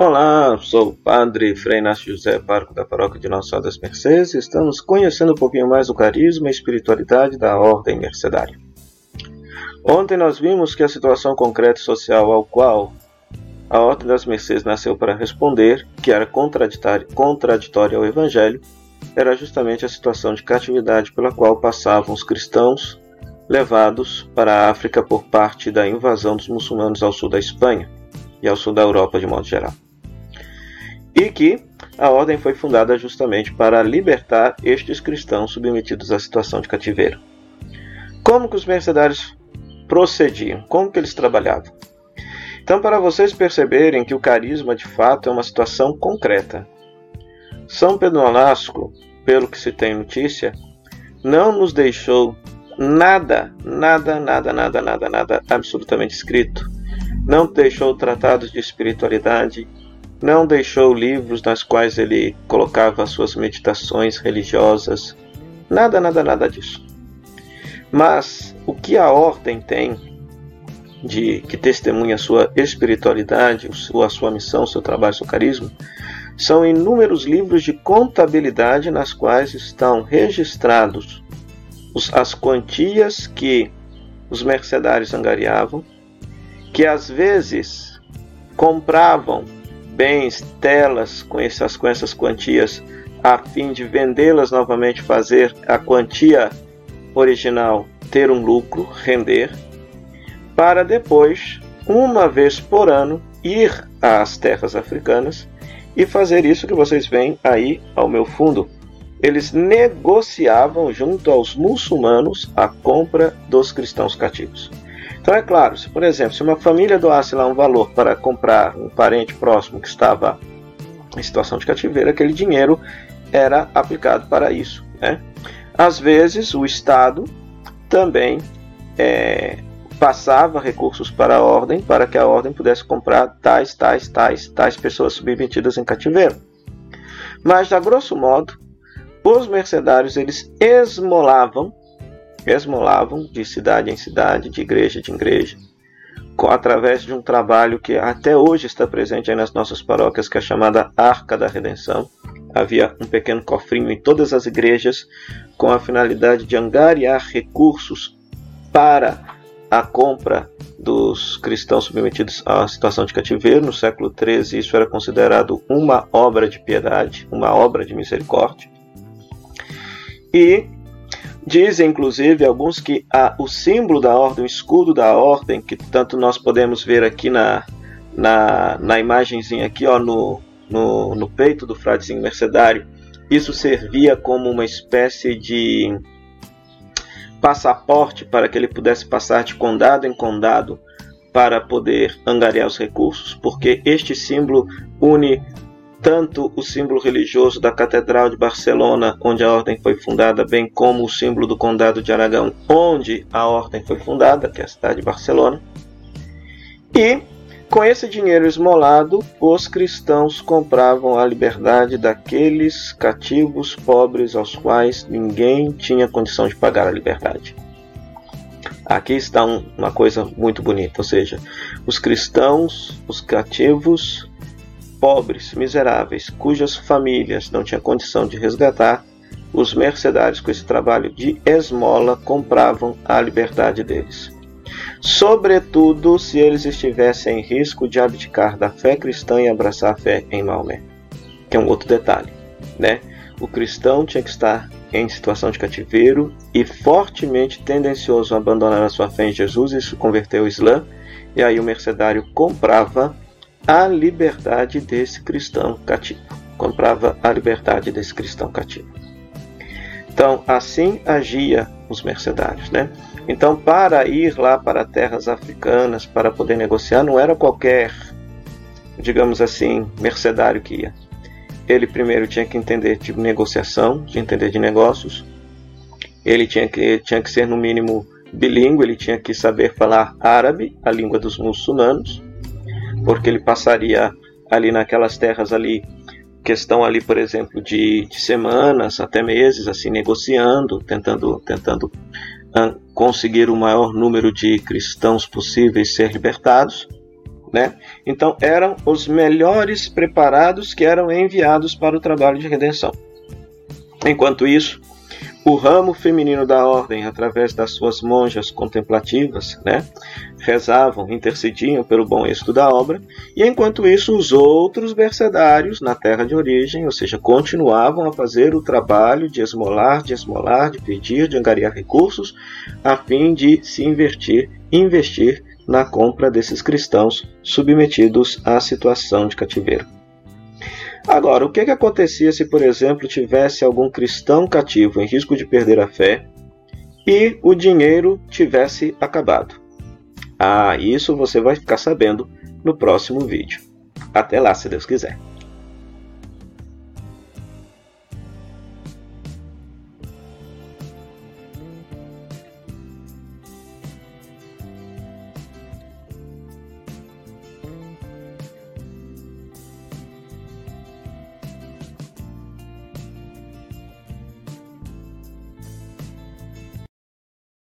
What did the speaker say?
Olá, sou o Padre Frei Inácio José, parco da paróquia de Nossa Senhora das Mercês e estamos conhecendo um pouquinho mais o carisma e espiritualidade da Ordem Mercedária. Ontem nós vimos que a situação concreta e social ao qual a Ordem das Mercês nasceu para responder, que era contraditória ao Evangelho, era justamente a situação de catividade pela qual passavam os cristãos levados para a África por parte da invasão dos muçulmanos ao sul da Espanha e ao sul da Europa de modo geral e que a ordem foi fundada justamente para libertar estes cristãos submetidos à situação de cativeiro. Como que os mercenários procediam? Como que eles trabalhavam? Então, para vocês perceberem que o carisma de fato é uma situação concreta, São Pedro Nolasco, pelo que se tem notícia, não nos deixou nada, nada, nada, nada, nada, nada absolutamente escrito. Não deixou tratados de espiritualidade, não deixou livros nas quais ele colocava suas meditações religiosas, nada, nada, nada disso. Mas o que a ordem tem de que testemunha sua espiritualidade, a sua missão, seu trabalho, seu carisma, são inúmeros livros de contabilidade nas quais estão registrados as quantias que os mercedários angariavam, que às vezes compravam bens, telas com essas, com essas quantias, a fim de vendê-las novamente, fazer a quantia original ter um lucro, render, para depois, uma vez por ano, ir às terras africanas e fazer isso que vocês veem aí ao meu fundo. Eles negociavam junto aos muçulmanos a compra dos cristãos cativos. Então é claro, se por exemplo, se uma família doasse lá um valor para comprar um parente próximo que estava em situação de cativeiro, aquele dinheiro era aplicado para isso. Né? Às vezes o Estado também é, passava recursos para a ordem para que a ordem pudesse comprar tais, tais, tais, tais pessoas submetidas em cativeiro. Mas, a grosso modo, os mercenários eles esmolavam esmolavam de cidade em cidade, de igreja em igreja, através de um trabalho que até hoje está presente nas nossas paróquias, que é chamada Arca da Redenção. Havia um pequeno cofrinho em todas as igrejas com a finalidade de angariar recursos para a compra dos cristãos submetidos à situação de cativeiro. No século XIII, isso era considerado uma obra de piedade, uma obra de misericórdia. E Dizem, inclusive, alguns que a, o símbolo da ordem, o escudo da ordem, que tanto nós podemos ver aqui na, na, na imagenzinha aqui, ó, no, no, no peito do fradezinho mercedário, isso servia como uma espécie de passaporte para que ele pudesse passar de condado em condado para poder angariar os recursos, porque este símbolo une tanto o símbolo religioso da Catedral de Barcelona, onde a ordem foi fundada, bem como o símbolo do Condado de Aragão, onde a ordem foi fundada, que é a cidade de Barcelona. E com esse dinheiro esmolado, os cristãos compravam a liberdade daqueles cativos pobres aos quais ninguém tinha condição de pagar a liberdade. Aqui está uma coisa muito bonita, ou seja, os cristãos, os cativos, pobres, miseráveis, cujas famílias não tinham condição de resgatar, os mercenários com esse trabalho de esmola compravam a liberdade deles. Sobretudo se eles estivessem em risco de abdicar da fé cristã e abraçar a fé em Maomé. Que é um outro detalhe, né? O cristão tinha que estar em situação de cativeiro e fortemente tendencioso a abandonar a sua fé em Jesus e se converter ao Islã, e aí o mercenário comprava a liberdade desse cristão cativo. Comprava a liberdade desse cristão cativo. Então, assim agia os mercenários, né? Então, para ir lá para terras africanas, para poder negociar, não era qualquer, digamos assim, mercenário que ia. Ele primeiro tinha que entender de negociação, de entender de negócios. Ele tinha que, tinha que ser, no mínimo, bilíngue, ele tinha que saber falar árabe, a língua dos muçulmanos porque ele passaria ali naquelas terras ali questão ali por exemplo de, de semanas até meses assim negociando tentando tentando uh, conseguir o maior número de cristãos possíveis ser libertados Né? Então eram os melhores preparados que eram enviados para o trabalho de redenção. Enquanto isso, o ramo feminino da ordem, através das suas monjas contemplativas, né, rezavam, intercediam pelo bom êxito da obra, e enquanto isso, os outros bercedários na terra de origem, ou seja, continuavam a fazer o trabalho de esmolar, de esmolar, de pedir, de angariar recursos, a fim de se invertir, investir na compra desses cristãos submetidos à situação de cativeiro. Agora, o que, que acontecia se, por exemplo, tivesse algum cristão cativo em risco de perder a fé e o dinheiro tivesse acabado? Ah, isso você vai ficar sabendo no próximo vídeo. Até lá, se Deus quiser.